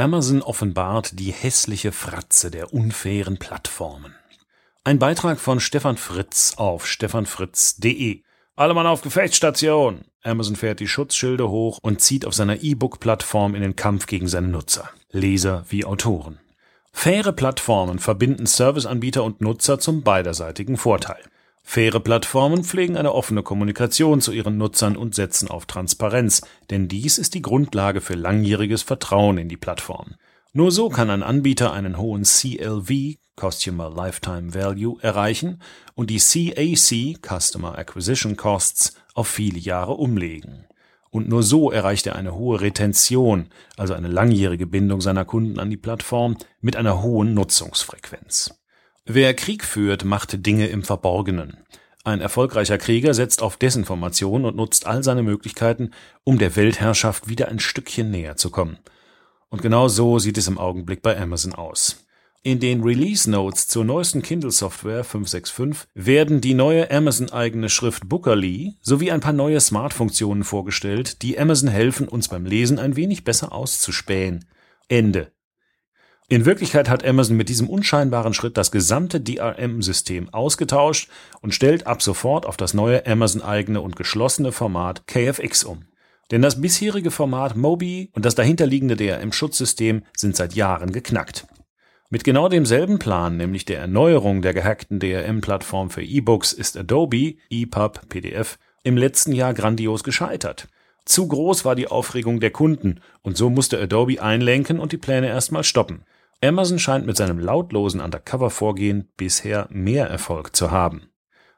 Amazon offenbart die hässliche Fratze der unfairen Plattformen. Ein Beitrag von Stefan Fritz auf stefanfritz.de. Alle Mann auf Gefechtsstation! Amazon fährt die Schutzschilde hoch und zieht auf seiner E-Book-Plattform in den Kampf gegen seine Nutzer, Leser wie Autoren. Faire Plattformen verbinden Serviceanbieter und Nutzer zum beiderseitigen Vorteil. Faire Plattformen pflegen eine offene Kommunikation zu ihren Nutzern und setzen auf Transparenz, denn dies ist die Grundlage für langjähriges Vertrauen in die Plattform. Nur so kann ein Anbieter einen hohen CLV Customer Lifetime Value erreichen und die CAC Customer Acquisition Costs auf viele Jahre umlegen. Und nur so erreicht er eine hohe Retention, also eine langjährige Bindung seiner Kunden an die Plattform mit einer hohen Nutzungsfrequenz. Wer Krieg führt, macht Dinge im Verborgenen. Ein erfolgreicher Krieger setzt auf Desinformation und nutzt all seine Möglichkeiten, um der Weltherrschaft wieder ein Stückchen näher zu kommen. Und genau so sieht es im Augenblick bei Amazon aus. In den Release Notes zur neuesten Kindle-Software 565 werden die neue Amazon-eigene Schrift Bookerly sowie ein paar neue Smart-Funktionen vorgestellt, die Amazon helfen, uns beim Lesen ein wenig besser auszuspähen. Ende. In Wirklichkeit hat Amazon mit diesem unscheinbaren Schritt das gesamte DRM-System ausgetauscht und stellt ab sofort auf das neue Amazon-eigene und geschlossene Format KFX um. Denn das bisherige Format Mobi und das dahinterliegende DRM-Schutzsystem sind seit Jahren geknackt. Mit genau demselben Plan, nämlich der Erneuerung der gehackten DRM-Plattform für E-Books, ist Adobe, EPUB, PDF im letzten Jahr grandios gescheitert. Zu groß war die Aufregung der Kunden und so musste Adobe einlenken und die Pläne erstmal stoppen. Amazon scheint mit seinem lautlosen Undercover-Vorgehen bisher mehr Erfolg zu haben.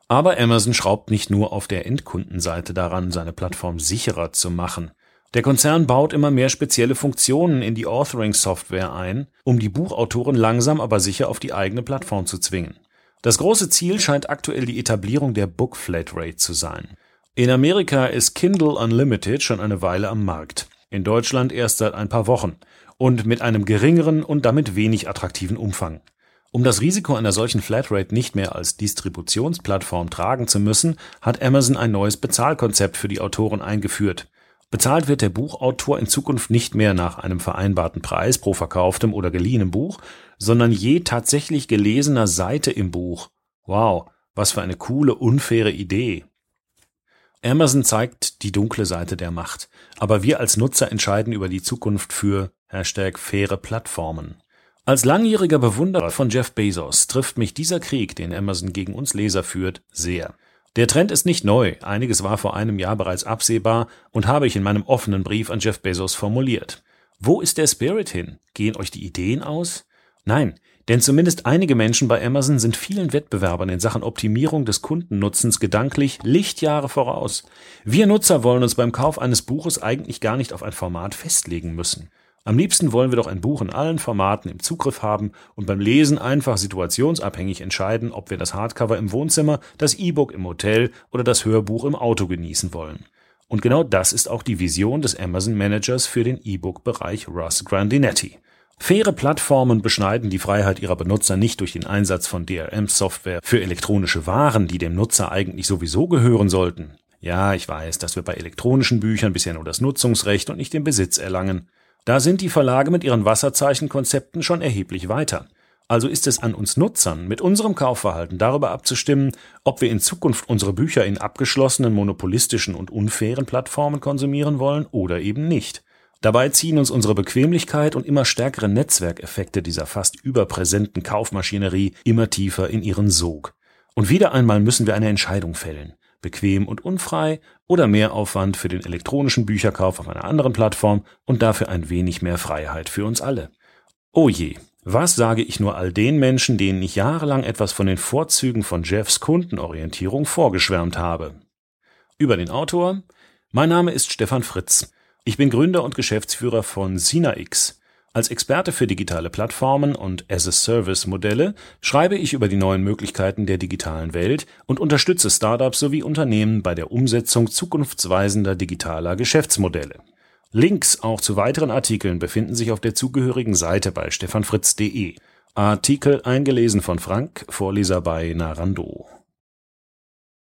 Aber Amazon schraubt nicht nur auf der Endkundenseite daran, seine Plattform sicherer zu machen. Der Konzern baut immer mehr spezielle Funktionen in die Authoring-Software ein, um die Buchautoren langsam aber sicher auf die eigene Plattform zu zwingen. Das große Ziel scheint aktuell die Etablierung der Book Flatrate zu sein. In Amerika ist Kindle Unlimited schon eine Weile am Markt, in Deutschland erst seit ein paar Wochen und mit einem geringeren und damit wenig attraktiven Umfang. Um das Risiko einer solchen Flatrate nicht mehr als Distributionsplattform tragen zu müssen, hat Amazon ein neues Bezahlkonzept für die Autoren eingeführt. Bezahlt wird der Buchautor in Zukunft nicht mehr nach einem vereinbarten Preis pro verkauftem oder geliehenem Buch, sondern je tatsächlich gelesener Seite im Buch. Wow, was für eine coole, unfaire Idee. Amazon zeigt die dunkle Seite der Macht, aber wir als Nutzer entscheiden über die Zukunft für Hashtag faire Plattformen. Als langjähriger Bewunderer von Jeff Bezos trifft mich dieser Krieg, den Amazon gegen uns Leser führt, sehr. Der Trend ist nicht neu, einiges war vor einem Jahr bereits absehbar und habe ich in meinem offenen Brief an Jeff Bezos formuliert. Wo ist der Spirit hin? Gehen euch die Ideen aus? Nein, denn zumindest einige Menschen bei Amazon sind vielen Wettbewerbern in Sachen Optimierung des Kundennutzens gedanklich Lichtjahre voraus. Wir Nutzer wollen uns beim Kauf eines Buches eigentlich gar nicht auf ein Format festlegen müssen. Am liebsten wollen wir doch ein Buch in allen Formaten im Zugriff haben und beim Lesen einfach situationsabhängig entscheiden, ob wir das Hardcover im Wohnzimmer, das E-Book im Hotel oder das Hörbuch im Auto genießen wollen. Und genau das ist auch die Vision des Amazon Managers für den E-Book-Bereich Russ Grandinetti. Faire Plattformen beschneiden die Freiheit ihrer Benutzer nicht durch den Einsatz von DRM-Software für elektronische Waren, die dem Nutzer eigentlich sowieso gehören sollten. Ja, ich weiß, dass wir bei elektronischen Büchern bisher nur das Nutzungsrecht und nicht den Besitz erlangen. Da sind die Verlage mit ihren Wasserzeichenkonzepten schon erheblich weiter. Also ist es an uns Nutzern, mit unserem Kaufverhalten darüber abzustimmen, ob wir in Zukunft unsere Bücher in abgeschlossenen, monopolistischen und unfairen Plattformen konsumieren wollen oder eben nicht. Dabei ziehen uns unsere Bequemlichkeit und immer stärkere Netzwerkeffekte dieser fast überpräsenten Kaufmaschinerie immer tiefer in ihren Sog. Und wieder einmal müssen wir eine Entscheidung fällen bequem und unfrei oder mehr Aufwand für den elektronischen Bücherkauf auf einer anderen Plattform und dafür ein wenig mehr Freiheit für uns alle. Oh je, was sage ich nur all den Menschen, denen ich jahrelang etwas von den Vorzügen von Jeffs Kundenorientierung vorgeschwärmt habe? Über den Autor. Mein Name ist Stefan Fritz. Ich bin Gründer und Geschäftsführer von SinaX, als Experte für digitale Plattformen und As-a-Service-Modelle schreibe ich über die neuen Möglichkeiten der digitalen Welt und unterstütze Startups sowie Unternehmen bei der Umsetzung zukunftsweisender digitaler Geschäftsmodelle. Links auch zu weiteren Artikeln befinden sich auf der zugehörigen Seite bei stefanfritz.de. Artikel eingelesen von Frank, Vorleser bei Narando